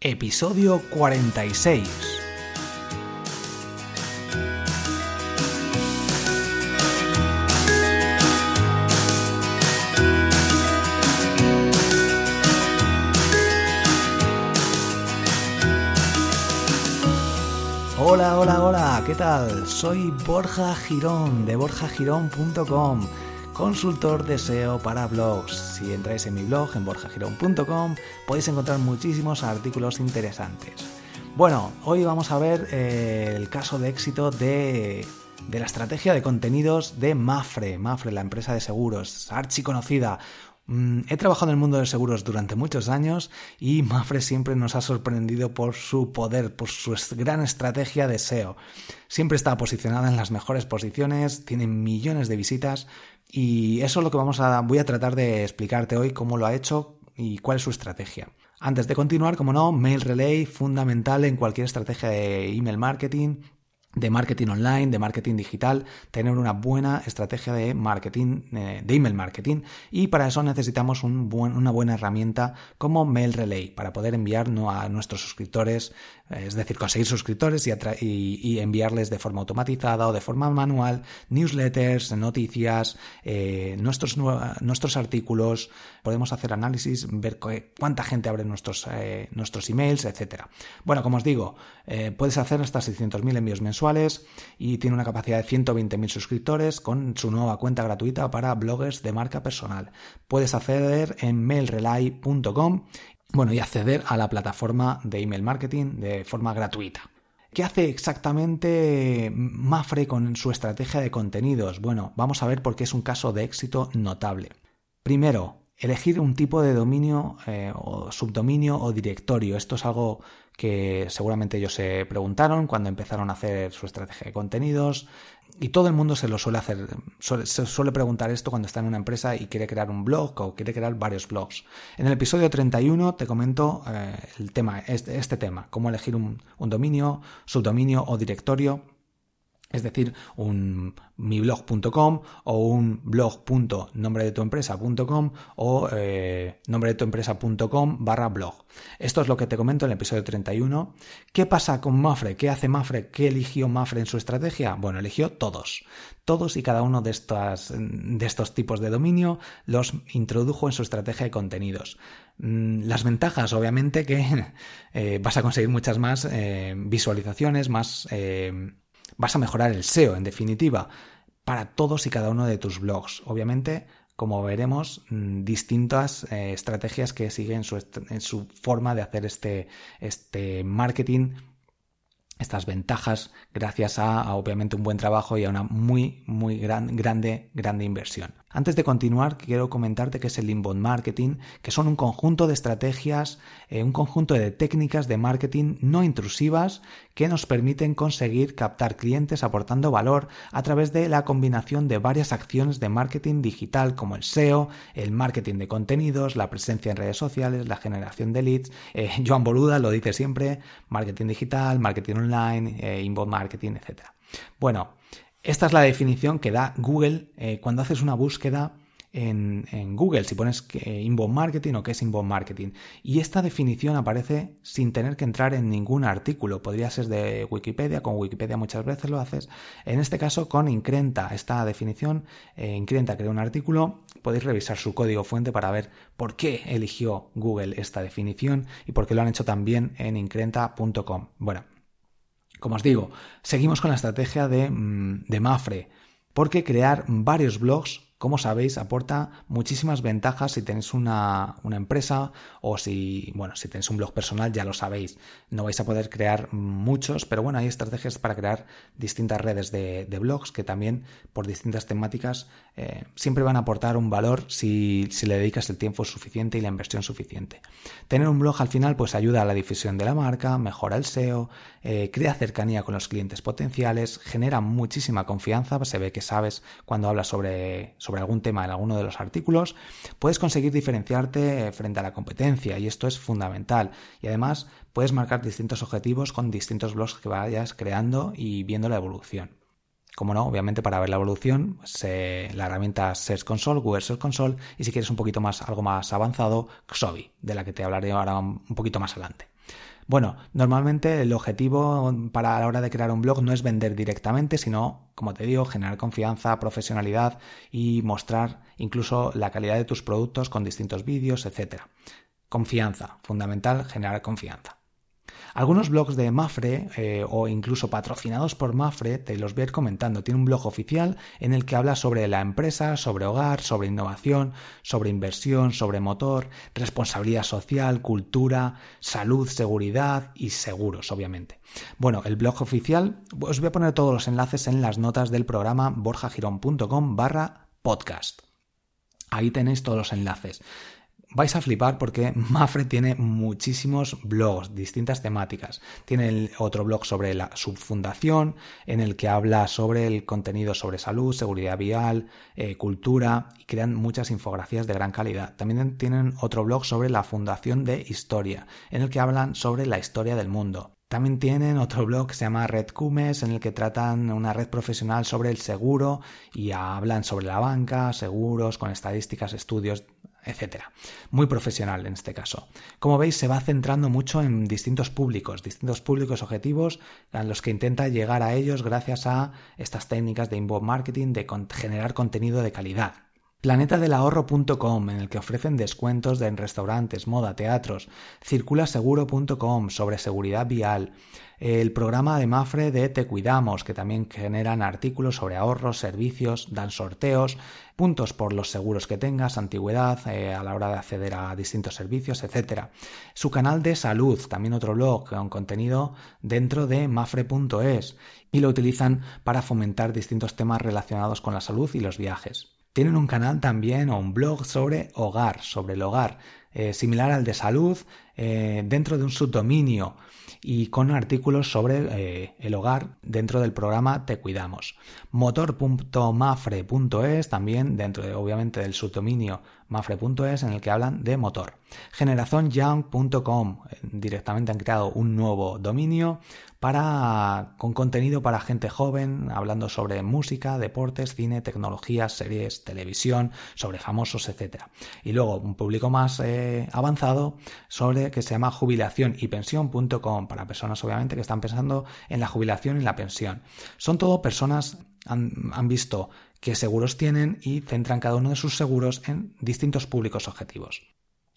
Episodio 46. Hola, hola, hola, ¿qué tal? Soy Borja Girón de borjagirón.com consultor de SEO para blogs. Si entráis en mi blog en borjagirón.com podéis encontrar muchísimos artículos interesantes. Bueno, hoy vamos a ver eh, el caso de éxito de, de la estrategia de contenidos de Mafre, Mafre, la empresa de seguros, archiconocida, he trabajado en el mundo de seguros durante muchos años y Mafre siempre nos ha sorprendido por su poder, por su gran estrategia de SEO. Siempre está posicionada en las mejores posiciones, tiene millones de visitas y eso es lo que vamos a, voy a tratar de explicarte hoy cómo lo ha hecho y cuál es su estrategia. Antes de continuar, como no, Mail Relay, fundamental en cualquier estrategia de email marketing, de marketing online, de marketing digital, tener una buena estrategia de marketing, eh, de email marketing. Y para eso necesitamos una buena herramienta como Mail Relay para poder enviar a nuestros suscriptores, eh, es decir, conseguir suscriptores y, enviarles de forma automatizada o de forma manual newsletters, noticias, eh, nuestros, nuestros artículos. Podemos hacer análisis, ver cuánta gente abre nuestros, nuestros emails, etcétera. Bueno, como os digo, puedes hacer hasta 600.000 envíos mensuales y tiene una capacidad de 120.000 suscriptores con su nueva cuenta gratuita para bloggers de marca personal. Puedes acceder en mailrelay.com bueno, y acceder a la plataforma de email marketing de forma gratuita. ¿Qué hace exactamente Mafre con su estrategia de contenidos? Bueno, vamos a ver por qué es un caso de éxito notable. Primero, elegir un tipo de dominio eh, o subdominio o directorio. Esto es algo que seguramente ellos se preguntaron cuando empezaron a hacer su estrategia de contenidos y todo el mundo se lo suele hacer, se suele preguntar esto cuando está en una empresa y quiere crear un blog o quiere crear varios blogs. En el episodio 31 te comento eh, el tema, este, este, tema, cómo elegir un, un dominio, subdominio o directorio es decir, un miblog.com o un blog.nombredetuempresa.com o eh, nombredetuempresa.com barra blog. Esto es lo que te comento en el episodio 31. ¿Qué pasa con Mafre? ¿Qué hace Mafre? ¿Qué eligió Mafre en su estrategia? Bueno, eligió todos. Todos y cada uno de, de estos tipos de dominio los introdujo en su estrategia de contenidos. Mm, las ventajas, obviamente, que eh, vas a conseguir muchas más eh, visualizaciones, más vas a mejorar el SEO, en definitiva, para todos y cada uno de tus blogs. Obviamente, como veremos, mm, distintas eh, estrategias que siguen su, en su forma de hacer este, este marketing estas ventajas gracias a, obviamente un buen trabajo y a una muy muy gran, grande grande inversión. Antes de continuar, quiero comentarte que es el inbound marketing, que son un conjunto de estrategias, eh, un conjunto de técnicas de marketing no intrusivas que nos permiten conseguir captar clientes aportando valor a través de la combinación de varias acciones de marketing digital como el SEO, el marketing de contenidos, la presencia en redes sociales, la generación de leads. Eh, Joan Boluda lo dice siempre, marketing digital, marketing online, eh, inbound marketing, etc. Bueno, esta es la definición que da Google eh, cuando haces una búsqueda en, Google, si pones inbound marketing o qué es inbound marketing. Y esta definición aparece sin tener que entrar en ningún artículo. Podría ser de Wikipedia, con Wikipedia muchas veces lo haces. En este caso, con Increnta, esta definición, eh, Increnta crea un artículo, podéis revisar su código fuente para ver por qué eligió Google esta definición y por qué lo han hecho también en increnta.com. Bueno, como os digo, seguimos con la estrategia de, mm, de Mafre, porque crear varios blogs como sabéis, aporta muchísimas ventajas si tenéis una, empresa o si, bueno, si tenéis un blog personal, ya lo sabéis. No vais a poder crear muchos, pero bueno, hay estrategias para crear distintas redes de, blogs que también por distintas temáticas eh, siempre van a aportar un valor si, si, le dedicas el tiempo suficiente y la inversión suficiente. Tener un blog al final pues ayuda a la difusión de la marca, mejora el SEO, eh, crea cercanía con los clientes potenciales, genera muchísima confianza, se ve que sabes cuando hablas sobre algún tema en alguno de los artículos, puedes conseguir diferenciarte frente a la competencia y esto es fundamental. Y además puedes marcar distintos objetivos con distintos blogs que vayas creando y viendo la evolución. Como no, obviamente para ver la evolución, pues, eh, la herramienta Search Console, Google Search Console, y si quieres un poquito más, algo más avanzado, Xovi, de la que te hablaré ahora un poquito más adelante. Bueno, normalmente el objetivo para la hora de crear un blog no es vender directamente, sino, como te digo, generar confianza, profesionalidad y mostrar incluso la calidad de tus productos con distintos vídeos, etc. Confianza, fundamental generar confianza. Algunos blogs de Mafre eh, o incluso patrocinados por Mafre te los voy a ir comentando. Tiene un blog oficial en el que habla sobre la empresa, sobre hogar, sobre innovación, sobre inversión, sobre motor, responsabilidad social, cultura, salud, seguridad y seguros, obviamente. Bueno, el blog oficial, os voy a poner todos los enlaces en las notas del programa borjagirón.com barra podcast. Ahí tenéis todos los enlaces vais a flipar porque Mafre tiene muchísimos blogs, distintas temáticas. Tiene otro blog sobre la subfundación, en el que habla sobre el contenido sobre salud, seguridad vial, eh, cultura y crean muchas infografías de gran calidad. También tienen otro blog sobre la Fundación de Historia, en el que hablan sobre la historia del mundo. También tienen otro blog que se llama Red Cumes, en el que tratan una red profesional sobre el seguro y hablan sobre la banca, seguros, con estadísticas, estudios, etcétera. Muy profesional en este caso. Como veis, se va centrando mucho en distintos públicos, distintos públicos objetivos a los que intenta llegar a ellos gracias a estas técnicas de inbound marketing, de generar contenido de calidad. Planetadelahorro.com, en el que ofrecen descuentos en restaurantes, moda, teatros. Circulaseguro.com, sobre seguridad vial el programa de Mafre de Te Cuidamos, que también generan artículos sobre ahorros, servicios, dan sorteos, puntos por los seguros que tengas, antigüedad eh, a la hora de acceder a distintos servicios, etc. Su canal de salud, también otro blog con contenido dentro de mafre.es y lo utilizan para fomentar distintos temas relacionados con la salud y los viajes. Tienen un canal también o un blog sobre hogar, sobre el hogar, eh, similar al de salud, eh, dentro de un subdominio y con artículos sobre eh, el hogar dentro del programa Te Cuidamos. Motor.mafre.es también dentro de, obviamente del subdominio mafre.es en el que hablan de motor. Generacionyoung.com directamente han creado un nuevo dominio para con contenido para gente joven, hablando sobre música, deportes, cine, tecnología, series, televisión, sobre famosos, etc. Y luego un público más eh, avanzado sobre que se llama jubilación y pensión.com para personas obviamente que están pensando en la jubilación y la pensión. Son todo personas han, han visto qué seguros tienen y centran cada uno de sus seguros en distintos públicos objetivos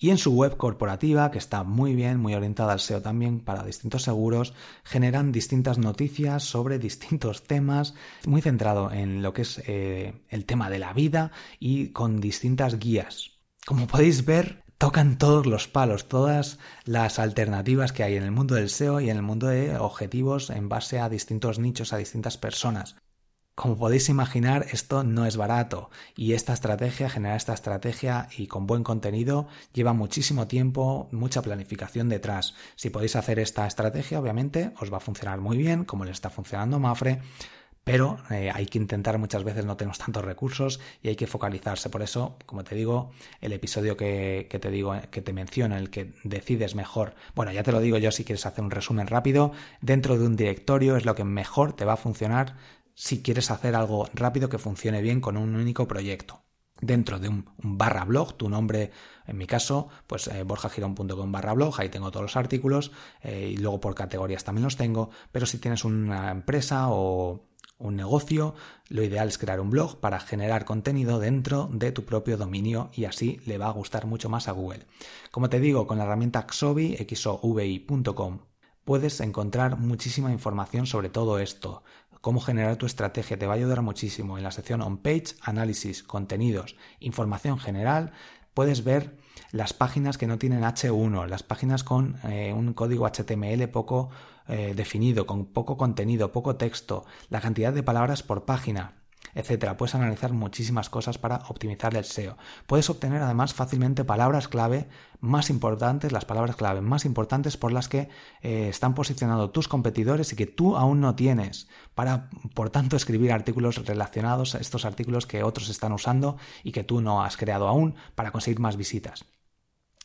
y en su web corporativa, que está muy bien, muy orientada al SEO también para distintos seguros, generan distintas noticias sobre distintos temas, muy centrado en lo que es eh, el tema de la vida y con distintas guías. Como podéis ver, tocan todos los palos, todas las alternativas que hay en el mundo del SEO y en el mundo de objetivos en base a distintos nichos, a distintas personas. Como podéis imaginar, esto no es barato y esta estrategia, generar esta estrategia y con buen contenido, lleva muchísimo tiempo, mucha planificación detrás. Si podéis hacer esta estrategia, obviamente, os va a funcionar muy bien, como le está funcionando Mafre, pero eh, hay que intentar muchas veces no tenemos tantos recursos y hay que focalizarse. Por eso, como te digo, el episodio que, que, te digo, que te menciono, el que decides mejor, bueno, ya te lo digo yo si quieres hacer un resumen rápido, dentro de un directorio es lo que mejor te va a funcionar si quieres hacer algo rápido que funcione bien con un único proyecto. Dentro de un, barra blog, tu nombre, en mi caso, pues eh, borjagirón.com barra blog, ahí tengo todos los artículos eh, y luego por categorías también los tengo, pero si tienes una empresa o un negocio, lo ideal es crear un blog para generar contenido dentro de tu propio dominio y así le va a gustar mucho más a Google. Como te digo, con la herramienta Xovi, xovi.com, puedes encontrar muchísima información sobre todo esto, cómo generar tu estrategia. Te va a ayudar muchísimo. En la sección On Page, análisis, contenidos, información general, puedes ver las páginas que no tienen H1, las páginas con eh, un código HTML poco eh, definido, con poco contenido, poco texto, la cantidad de palabras por página etcétera. Puedes analizar muchísimas cosas para optimizar el SEO. Puedes obtener además fácilmente palabras clave más importantes, las palabras clave más importantes por las que eh, están posicionando tus competidores y que tú aún no tienes para, por tanto, escribir artículos relacionados a estos artículos que otros están usando y que tú no has creado aún para conseguir más visitas.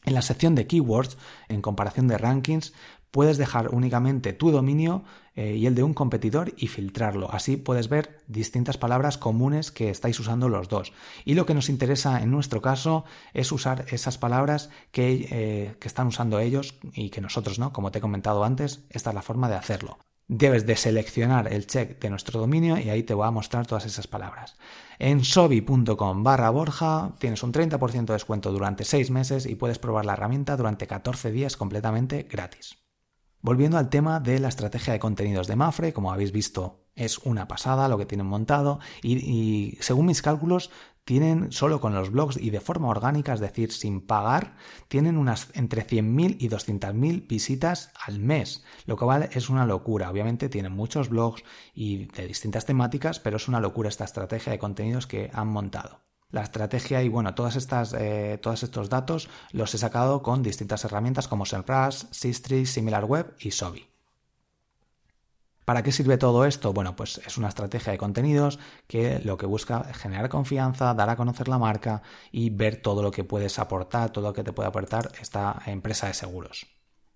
En la sección de keywords, en comparación de rankings, puedes dejar únicamente tu dominio eh, y el de un competidor y filtrarlo. Así puedes ver distintas palabras comunes que estáis usando los dos. Y lo que nos interesa en nuestro caso es usar esas palabras que, eh, están usando ellos y que nosotros no. Como te he comentado antes, esta es la forma de hacerlo debes de seleccionar el check de nuestro dominio y ahí te voy a mostrar todas esas palabras. En sobi.com barra Borja tienes un 30% de descuento durante 6 meses y puedes probar la herramienta durante 14 días completamente gratis. Volviendo al tema de la estrategia de contenidos de Mafre, como habéis visto, es una pasada lo que tienen montado y, según mis cálculos tienen solo con los blogs y de forma orgánica, es decir, sin pagar, tienen unas entre 100.000 y 200.000 visitas al mes, lo cual es una locura. Obviamente tienen muchos blogs y de distintas temáticas, pero es una locura esta estrategia de contenidos que han montado. La estrategia y bueno, todas estas, eh, todos estos datos los he sacado con distintas herramientas como SEMrush, Sistri, SimilarWeb y Sobi. ¿Para qué sirve todo esto? Bueno, pues es una estrategia de contenidos que lo que busca es generar confianza, dar a conocer la marca y ver todo lo que puedes aportar, todo lo que te puede aportar esta empresa de seguros.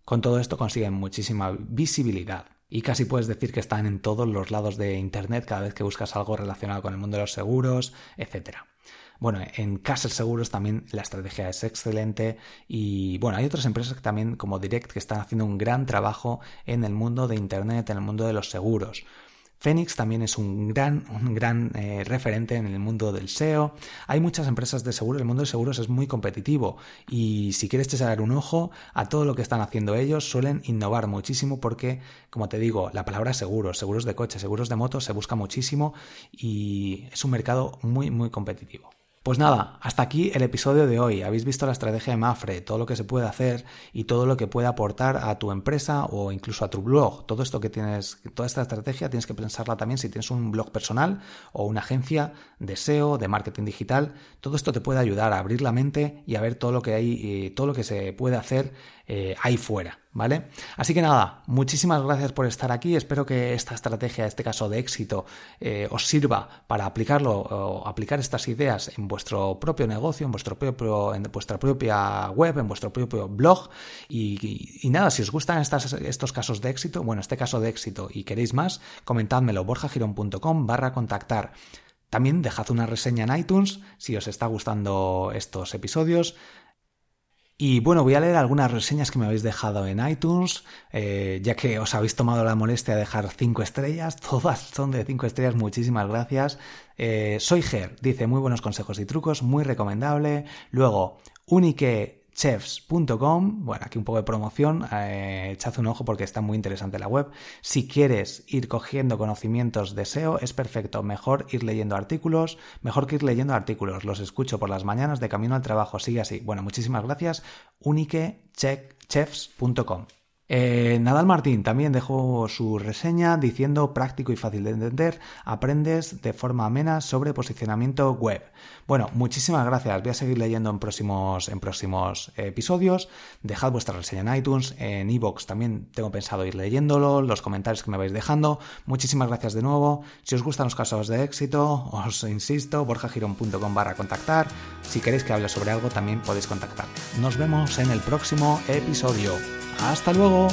Con todo esto consiguen muchísima visibilidad y casi puedes decir que están en todos los lados de Internet cada vez que buscas algo relacionado con el mundo de los seguros, etcétera. Bueno, en Castle Seguros también la estrategia es excelente y bueno, hay otras empresas también como Direct que están haciendo un gran trabajo en el mundo de Internet, en el mundo de los seguros. Phoenix también es un gran, un gran eh, referente en el mundo del SEO. Hay muchas empresas de seguros, el mundo de seguros es muy competitivo y si quieres echar un ojo a todo lo que están haciendo ellos, suelen innovar muchísimo porque, como te digo, la palabra seguros, seguros de coche, seguros de moto se busca muchísimo y es un mercado muy, muy competitivo. Pues nada, hasta aquí el episodio de hoy. Habéis visto la estrategia de Mafre, todo lo que se puede hacer y todo lo que puede aportar a tu empresa o incluso a tu blog. Todo esto que tienes, toda esta estrategia tienes que pensarla también si tienes un blog personal o una agencia de SEO, de marketing digital. Todo esto te puede ayudar a abrir la mente y a ver todo lo que hay, y todo lo que se puede hacer eh, ahí fuera. ¿Vale? Así que nada, muchísimas gracias por estar aquí. Espero que esta estrategia, este caso de éxito, eh, os sirva para aplicarlo o aplicar estas ideas en vuestro propio negocio, en, vuestro propio, en vuestra propia web, en vuestro propio blog. Y, nada, si os gustan estos casos de éxito, bueno, este caso de éxito y queréis más, comentádmelo borjagirón.com barra contactar. También dejad una reseña en iTunes si os está gustando estos episodios. Y bueno, voy a leer algunas reseñas que me habéis dejado en iTunes, eh, ya que os habéis tomado la molestia de dejar 5 estrellas, todas son de 5 estrellas, muchísimas gracias. Eh, soy Ger, dice muy buenos consejos y trucos, muy recomendable. Luego, Unique chefs.com. Bueno, aquí un poco de promoción, eh, echad un ojo porque está muy interesante la web. Si quieres ir cogiendo conocimientos de SEO, es perfecto. Mejor ir leyendo artículos, mejor que ir leyendo artículos. Los escucho por las mañanas de camino al trabajo. Sigue así. Bueno, muchísimas gracias. uniquechefs.com. Eh, Nadal Martín también dejó su reseña diciendo práctico y fácil de entender, aprendes de forma amena sobre posicionamiento web. Bueno, muchísimas gracias, voy a seguir leyendo en próximos, en próximos episodios, dejad vuestra reseña en iTunes, en iVoox también tengo pensado ir leyéndolo, los comentarios que me vais dejando, muchísimas gracias de nuevo, si os gustan los casos de éxito, os insisto, borjagirón.com barra contactar, si queréis que hable sobre algo también podéis contactar. Nos vemos en el próximo episodio. Hasta luego.